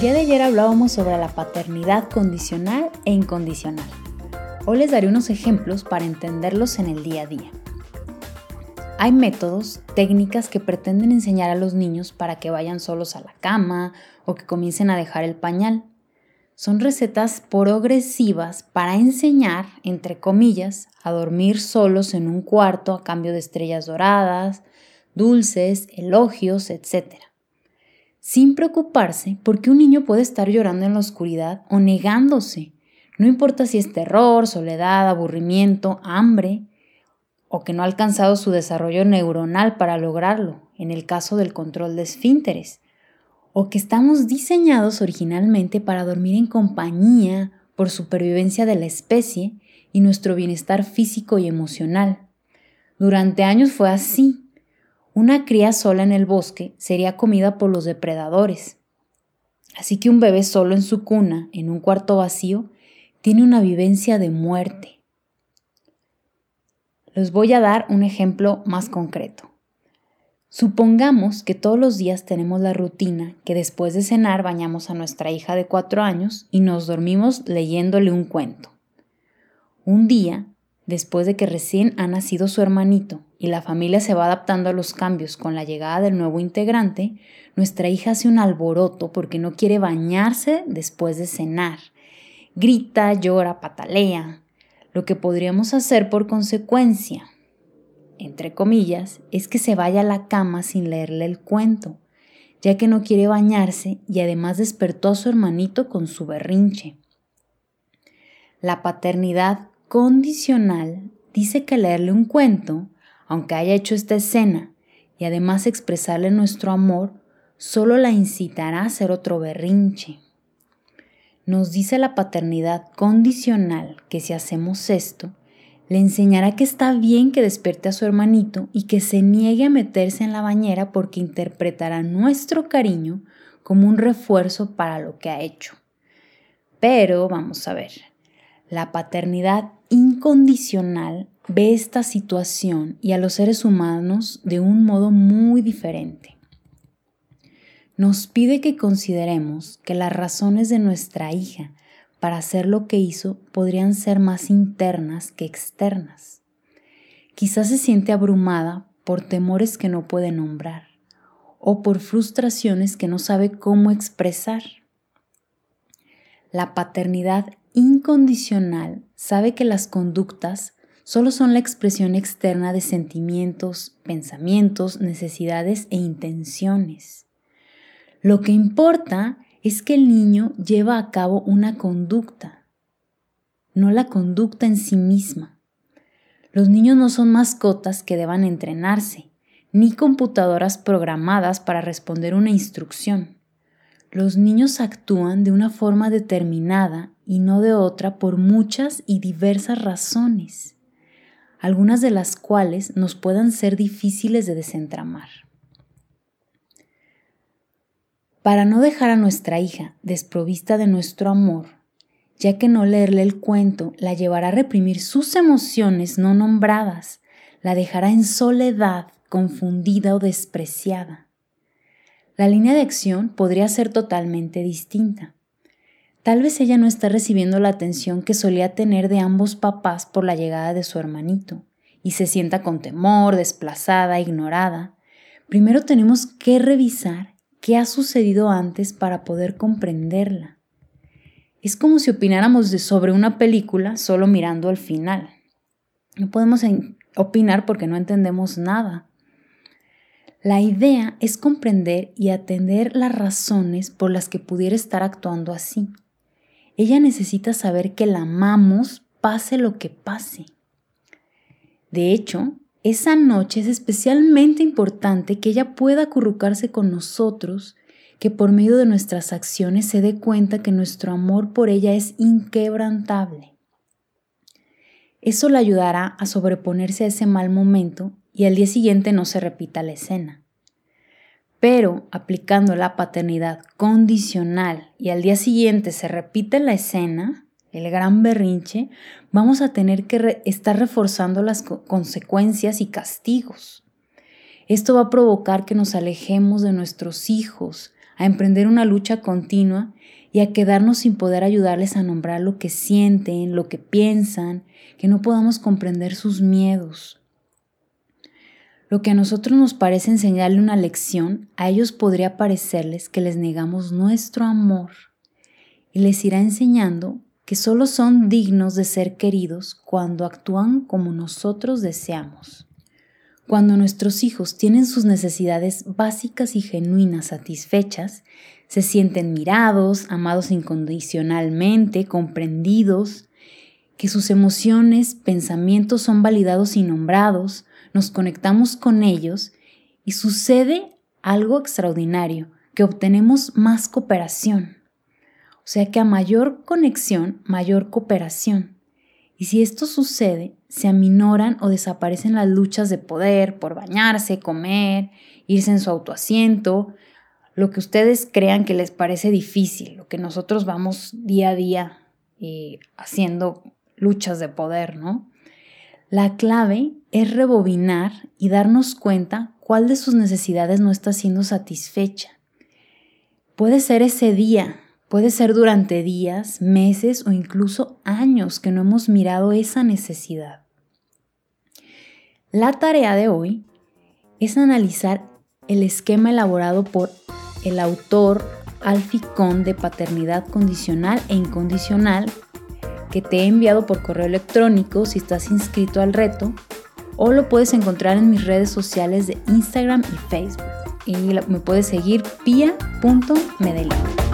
El día de ayer hablábamos sobre la paternidad condicional e incondicional. Hoy les daré unos ejemplos para entenderlos en el día a día. Hay métodos, técnicas que pretenden enseñar a los niños para que vayan solos a la cama o que comiencen a dejar el pañal. Son recetas progresivas para enseñar, entre comillas, a dormir solos en un cuarto a cambio de estrellas doradas, dulces, elogios, etc sin preocuparse porque un niño puede estar llorando en la oscuridad o negándose. No importa si es terror, soledad, aburrimiento, hambre, o que no ha alcanzado su desarrollo neuronal para lograrlo, en el caso del control de esfínteres, o que estamos diseñados originalmente para dormir en compañía por supervivencia de la especie y nuestro bienestar físico y emocional. Durante años fue así, una cría sola en el bosque sería comida por los depredadores. Así que un bebé solo en su cuna, en un cuarto vacío, tiene una vivencia de muerte. Les voy a dar un ejemplo más concreto. Supongamos que todos los días tenemos la rutina que después de cenar bañamos a nuestra hija de cuatro años y nos dormimos leyéndole un cuento. Un día después de que recién ha nacido su hermanito y la familia se va adaptando a los cambios con la llegada del nuevo integrante, nuestra hija hace un alboroto porque no quiere bañarse después de cenar. Grita, llora, patalea. Lo que podríamos hacer por consecuencia, entre comillas, es que se vaya a la cama sin leerle el cuento, ya que no quiere bañarse y además despertó a su hermanito con su berrinche. La paternidad condicional dice que leerle un cuento, aunque haya hecho esta escena, y además expresarle nuestro amor, solo la incitará a hacer otro berrinche. Nos dice la paternidad condicional que si hacemos esto, le enseñará que está bien que despierte a su hermanito y que se niegue a meterse en la bañera porque interpretará nuestro cariño como un refuerzo para lo que ha hecho. Pero vamos a ver, la paternidad incondicional ve esta situación y a los seres humanos de un modo muy diferente. Nos pide que consideremos que las razones de nuestra hija para hacer lo que hizo podrían ser más internas que externas. Quizás se siente abrumada por temores que no puede nombrar o por frustraciones que no sabe cómo expresar. La paternidad incondicional sabe que las conductas solo son la expresión externa de sentimientos, pensamientos, necesidades e intenciones. Lo que importa es que el niño lleva a cabo una conducta, no la conducta en sí misma. Los niños no son mascotas que deban entrenarse, ni computadoras programadas para responder una instrucción. Los niños actúan de una forma determinada y no de otra por muchas y diversas razones, algunas de las cuales nos puedan ser difíciles de desentramar. Para no dejar a nuestra hija desprovista de nuestro amor, ya que no leerle el cuento la llevará a reprimir sus emociones no nombradas, la dejará en soledad, confundida o despreciada. La línea de acción podría ser totalmente distinta. Tal vez ella no está recibiendo la atención que solía tener de ambos papás por la llegada de su hermanito y se sienta con temor, desplazada, ignorada. Primero tenemos que revisar qué ha sucedido antes para poder comprenderla. Es como si opináramos sobre una película solo mirando al final. No podemos opinar porque no entendemos nada. La idea es comprender y atender las razones por las que pudiera estar actuando así. Ella necesita saber que la amamos pase lo que pase. De hecho, esa noche es especialmente importante que ella pueda acurrucarse con nosotros, que por medio de nuestras acciones se dé cuenta que nuestro amor por ella es inquebrantable. Eso le ayudará a sobreponerse a ese mal momento y al día siguiente no se repita la escena. Pero aplicando la paternidad condicional y al día siguiente se repite la escena, el gran berrinche, vamos a tener que estar reforzando las consecuencias y castigos. Esto va a provocar que nos alejemos de nuestros hijos, a emprender una lucha continua y a quedarnos sin poder ayudarles a nombrar lo que sienten, lo que piensan, que no podamos comprender sus miedos. Lo que a nosotros nos parece enseñarle una lección, a ellos podría parecerles que les negamos nuestro amor y les irá enseñando que solo son dignos de ser queridos cuando actúan como nosotros deseamos. Cuando nuestros hijos tienen sus necesidades básicas y genuinas satisfechas, se sienten mirados, amados incondicionalmente, comprendidos, que sus emociones, pensamientos son validados y nombrados, nos conectamos con ellos y sucede algo extraordinario, que obtenemos más cooperación. Sea que a mayor conexión, mayor cooperación. Y si esto sucede, se aminoran o desaparecen las luchas de poder por bañarse, comer, irse en su autoasiento, lo que ustedes crean que les parece difícil, lo que nosotros vamos día a día eh, haciendo luchas de poder, ¿no? La clave es rebobinar y darnos cuenta cuál de sus necesidades no está siendo satisfecha. Puede ser ese día, puede ser durante días, meses o incluso años que no hemos mirado esa necesidad. La tarea de hoy es analizar el esquema elaborado por el autor Alficón de paternidad condicional e incondicional que te he enviado por correo electrónico si estás inscrito al reto o lo puedes encontrar en mis redes sociales de Instagram y Facebook. Y me puedes seguir pia.medellín.